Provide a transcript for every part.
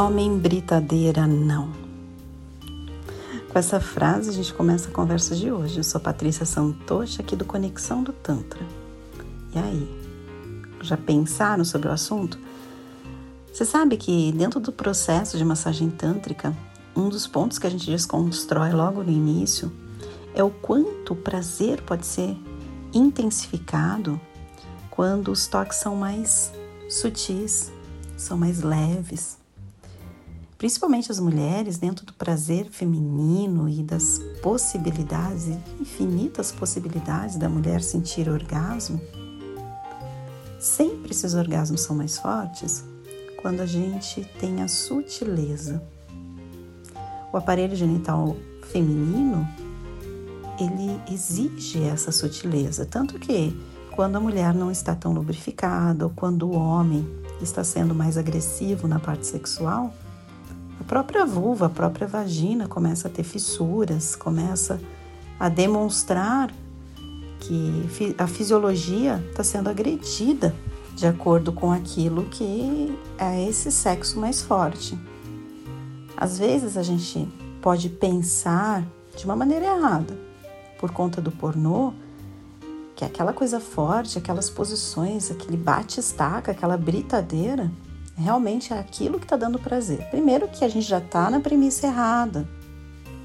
Homem britadeira não. Com essa frase a gente começa a conversa de hoje. Eu sou Patrícia Santocha aqui do Conexão do Tantra. E aí, já pensaram sobre o assunto? Você sabe que dentro do processo de massagem tântrica, um dos pontos que a gente desconstrói logo no início é o quanto o prazer pode ser intensificado quando os toques são mais sutis, são mais leves principalmente as mulheres, dentro do prazer feminino e das possibilidades, infinitas possibilidades da mulher sentir orgasmo, sempre esses orgasmos são mais fortes quando a gente tem a sutileza. O aparelho genital feminino, ele exige essa sutileza, tanto que quando a mulher não está tão lubrificada ou quando o homem está sendo mais agressivo na parte sexual, própria vulva, a própria vagina começa a ter fissuras, começa a demonstrar que a fisiologia está sendo agredida de acordo com aquilo que é esse sexo mais forte. Às vezes a gente pode pensar de uma maneira errada, por conta do pornô, que é aquela coisa forte, aquelas posições, aquele bate-estaca, aquela britadeira, realmente é aquilo que está dando prazer. Primeiro que a gente já está na premissa errada,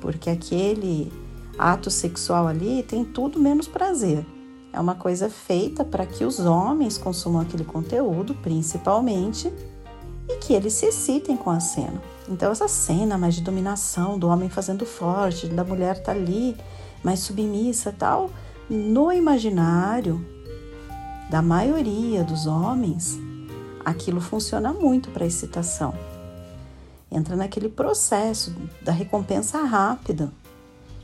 porque aquele ato sexual ali tem tudo menos prazer. É uma coisa feita para que os homens consumam aquele conteúdo, principalmente, e que eles se excitem com a cena. Então, essa cena mais de dominação, do homem fazendo forte, da mulher tá ali mais submissa tal, no imaginário da maioria dos homens, aquilo funciona muito para excitação. Entra naquele processo da recompensa rápida,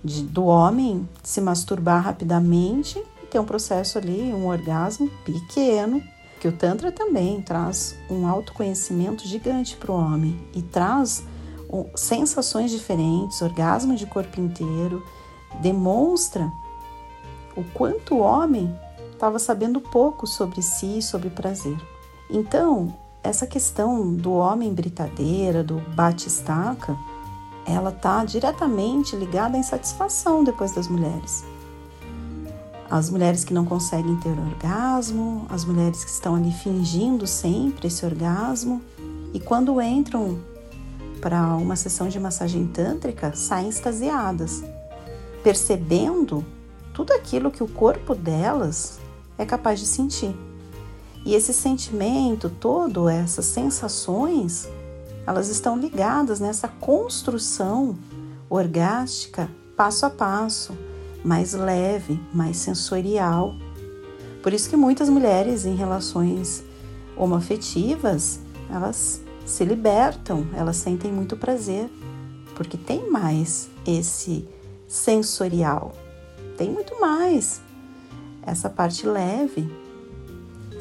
de, do homem se masturbar rapidamente e ter um processo ali, um orgasmo pequeno, que o Tantra também traz um autoconhecimento gigante para o homem e traz sensações diferentes, orgasmo de corpo inteiro, demonstra o quanto o homem estava sabendo pouco sobre si e sobre prazer. Então, essa questão do homem britadeira, do bate-estaca, ela está diretamente ligada à insatisfação depois das mulheres. As mulheres que não conseguem ter orgasmo, as mulheres que estão ali fingindo sempre esse orgasmo, e quando entram para uma sessão de massagem tântrica, saem extasiadas, percebendo tudo aquilo que o corpo delas é capaz de sentir. E esse sentimento todo, essas sensações, elas estão ligadas nessa construção orgástica passo a passo, mais leve, mais sensorial. Por isso que muitas mulheres em relações homoafetivas, elas se libertam, elas sentem muito prazer, porque tem mais esse sensorial, tem muito mais essa parte leve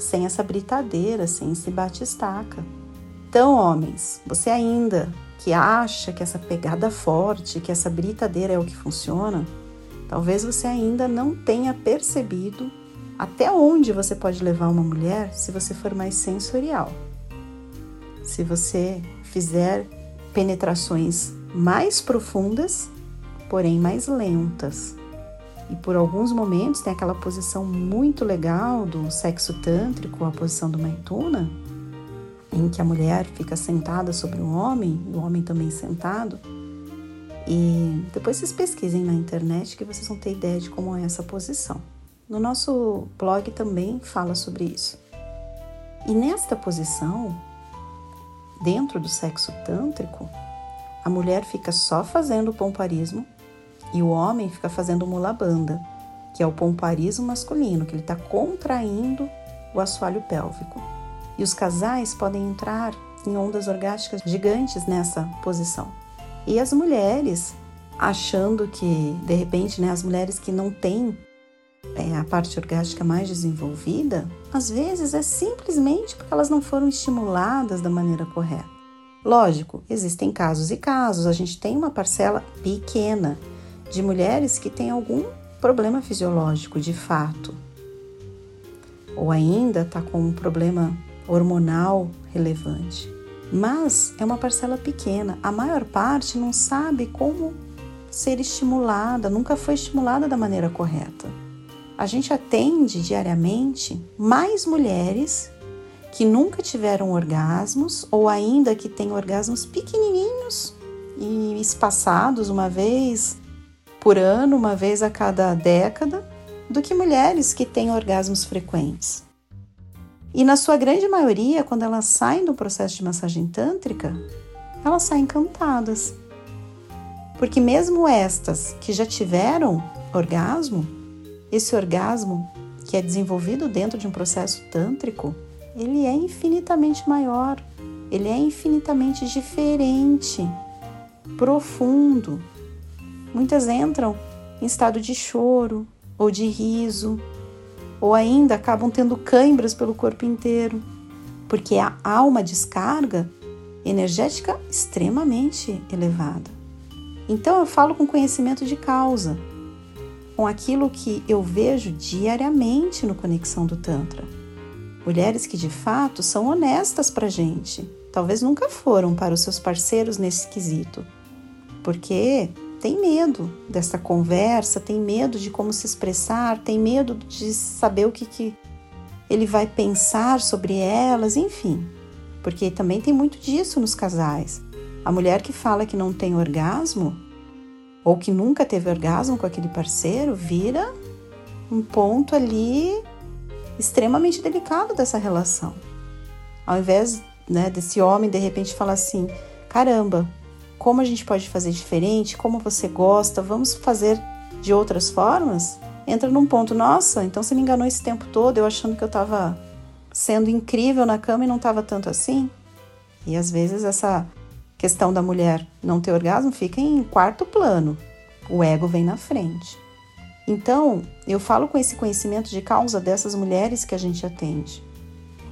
sem essa britadeira, sem esse bate-estaca. Então, homens, você ainda que acha que essa pegada forte, que essa britadeira é o que funciona, talvez você ainda não tenha percebido até onde você pode levar uma mulher se você for mais sensorial. Se você fizer penetrações mais profundas, porém mais lentas e por alguns momentos tem aquela posição muito legal do sexo tântrico, a posição do Maituna, em que a mulher fica sentada sobre o homem, o homem também sentado. E depois vocês pesquisem na internet que vocês vão ter ideia de como é essa posição. No nosso blog também fala sobre isso. E nesta posição, dentro do sexo tântrico, a mulher fica só fazendo o pomparismo e o homem fica fazendo mulabanda, que é o pomparismo masculino, que ele está contraindo o assoalho pélvico. E os casais podem entrar em ondas orgásticas gigantes nessa posição. E as mulheres, achando que, de repente, né, as mulheres que não têm é, a parte orgástica mais desenvolvida, às vezes é simplesmente porque elas não foram estimuladas da maneira correta. Lógico, existem casos e casos, a gente tem uma parcela pequena de mulheres que têm algum problema fisiológico de fato, ou ainda está com um problema hormonal relevante. Mas é uma parcela pequena. A maior parte não sabe como ser estimulada, nunca foi estimulada da maneira correta. A gente atende diariamente mais mulheres que nunca tiveram orgasmos ou ainda que têm orgasmos pequenininhos e espaçados uma vez por ano, uma vez a cada década, do que mulheres que têm orgasmos frequentes. E na sua grande maioria, quando elas saem do processo de massagem tântrica, elas saem encantadas. Porque mesmo estas que já tiveram orgasmo, esse orgasmo que é desenvolvido dentro de um processo tântrico, ele é infinitamente maior, ele é infinitamente diferente, profundo. Muitas entram em estado de choro ou de riso, ou ainda acabam tendo câimbras pelo corpo inteiro, porque há uma descarga energética extremamente elevada. Então eu falo com conhecimento de causa, com aquilo que eu vejo diariamente no Conexão do Tantra. Mulheres que de fato são honestas para gente, talvez nunca foram para os seus parceiros nesse quesito, porque tem medo dessa conversa, tem medo de como se expressar, tem medo de saber o que, que ele vai pensar sobre elas, enfim. Porque também tem muito disso nos casais. A mulher que fala que não tem orgasmo ou que nunca teve orgasmo com aquele parceiro vira um ponto ali extremamente delicado dessa relação. Ao invés né, desse homem de repente falar assim: caramba, como a gente pode fazer diferente, como você gosta, vamos fazer de outras formas, entra num ponto, nossa, então você me enganou esse tempo todo, eu achando que eu estava sendo incrível na cama e não estava tanto assim. E às vezes essa questão da mulher não ter orgasmo fica em quarto plano, o ego vem na frente. Então, eu falo com esse conhecimento de causa dessas mulheres que a gente atende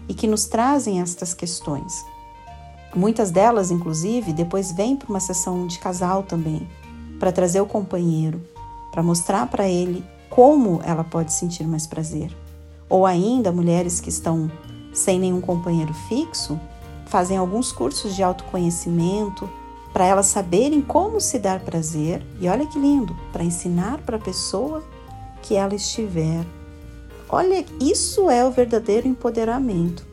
e que nos trazem estas questões. Muitas delas, inclusive, depois vêm para uma sessão de casal também, para trazer o companheiro, para mostrar para ele como ela pode sentir mais prazer. Ou ainda, mulheres que estão sem nenhum companheiro fixo, fazem alguns cursos de autoconhecimento para elas saberem como se dar prazer. E olha que lindo, para ensinar para a pessoa que ela estiver. Olha, isso é o verdadeiro empoderamento.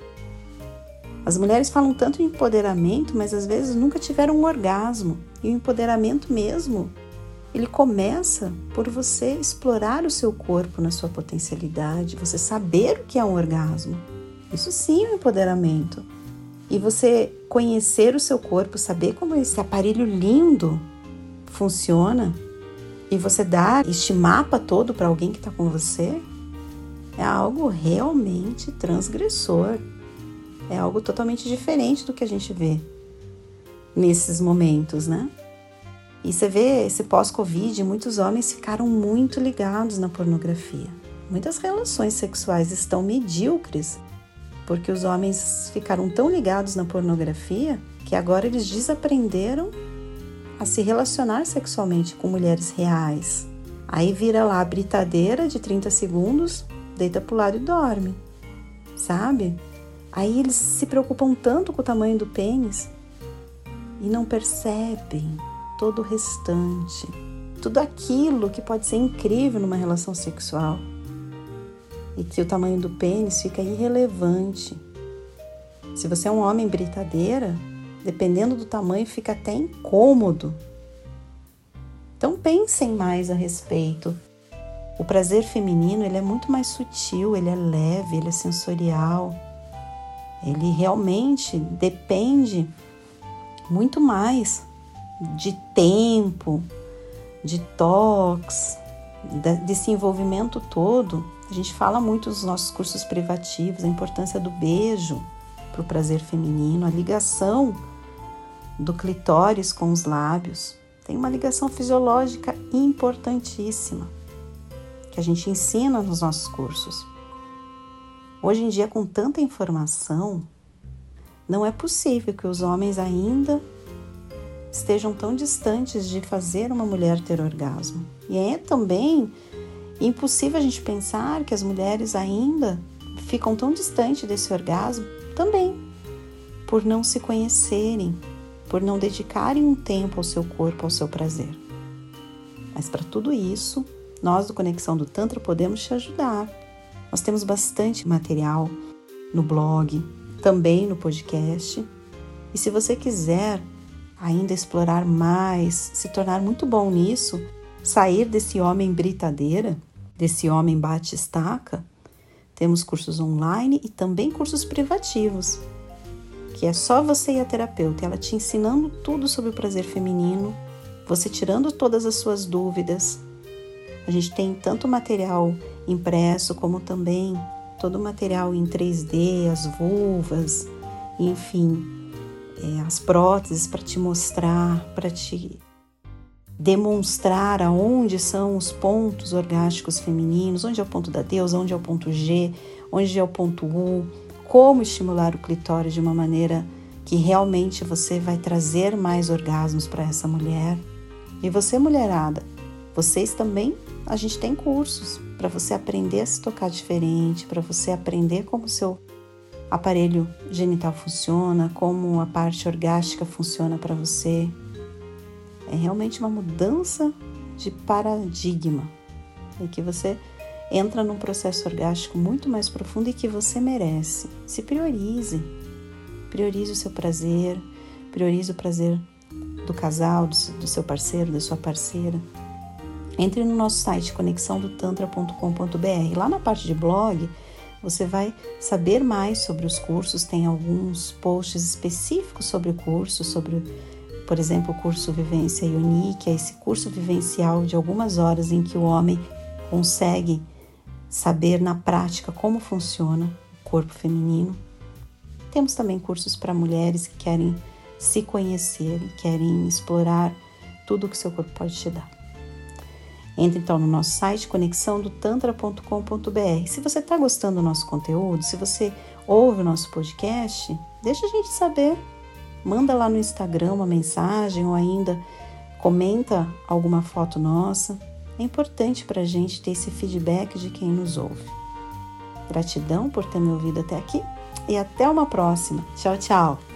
As mulheres falam tanto em empoderamento, mas às vezes nunca tiveram um orgasmo. E o empoderamento mesmo, ele começa por você explorar o seu corpo na sua potencialidade, você saber o que é um orgasmo. Isso sim é um empoderamento. E você conhecer o seu corpo, saber como esse aparelho lindo funciona e você dar este mapa todo para alguém que está com você, é algo realmente transgressor. É algo totalmente diferente do que a gente vê nesses momentos, né? E você vê esse pós-Covid, muitos homens ficaram muito ligados na pornografia. Muitas relações sexuais estão medíocres porque os homens ficaram tão ligados na pornografia que agora eles desaprenderam a se relacionar sexualmente com mulheres reais. Aí vira lá a britadeira de 30 segundos, deita pro lado e dorme. Sabe? Aí eles se preocupam tanto com o tamanho do pênis e não percebem todo o restante, tudo aquilo que pode ser incrível numa relação sexual e que o tamanho do pênis fica irrelevante. Se você é um homem britadeira, dependendo do tamanho, fica até incômodo. Então pensem mais a respeito. O prazer feminino ele é muito mais sutil, ele é leve, ele é sensorial. Ele realmente depende muito mais de tempo, de toques, desse envolvimento todo. A gente fala muito nos nossos cursos privativos a importância do beijo para o prazer feminino, a ligação do clitóris com os lábios. Tem uma ligação fisiológica importantíssima que a gente ensina nos nossos cursos. Hoje em dia, com tanta informação, não é possível que os homens ainda estejam tão distantes de fazer uma mulher ter orgasmo. E é também impossível a gente pensar que as mulheres ainda ficam tão distantes desse orgasmo também, por não se conhecerem, por não dedicarem um tempo ao seu corpo, ao seu prazer. Mas para tudo isso, nós do Conexão do Tantra podemos te ajudar. Nós temos bastante material no blog, também no podcast. E se você quiser ainda explorar mais, se tornar muito bom nisso, sair desse homem britadeira, desse homem bate-estaca, temos cursos online e também cursos privativos, que é só você e a terapeuta, ela te ensinando tudo sobre o prazer feminino, você tirando todas as suas dúvidas. A gente tem tanto material impresso como também todo o material em 3D, as vulvas, enfim, é, as próteses para te mostrar, para te demonstrar aonde são os pontos orgásticos femininos, onde é o ponto da deusa, onde é o ponto G, onde é o ponto U, como estimular o clitóris de uma maneira que realmente você vai trazer mais orgasmos para essa mulher. E você, mulherada, vocês também, a gente tem cursos para você aprender a se tocar diferente, para você aprender como o seu aparelho genital funciona, como a parte orgástica funciona para você. É realmente uma mudança de paradigma e que você entra num processo orgástico muito mais profundo e que você merece. Se priorize. Priorize o seu prazer, priorize o prazer do casal, do seu parceiro, da sua parceira. Entre no nosso site conexãodotantra.com.br. Lá na parte de blog, você vai saber mais sobre os cursos, tem alguns posts específicos sobre o curso, sobre, por exemplo, o curso Vivência Ioni, que é esse curso vivencial de algumas horas em que o homem consegue saber na prática como funciona o corpo feminino. Temos também cursos para mulheres que querem se conhecer e querem explorar tudo o que seu corpo pode te dar. Entre então no nosso site conexãodotantra.com.br. Se você está gostando do nosso conteúdo, se você ouve o nosso podcast, deixa a gente saber. Manda lá no Instagram uma mensagem ou ainda comenta alguma foto nossa. É importante para a gente ter esse feedback de quem nos ouve. Gratidão por ter me ouvido até aqui e até uma próxima. Tchau, tchau!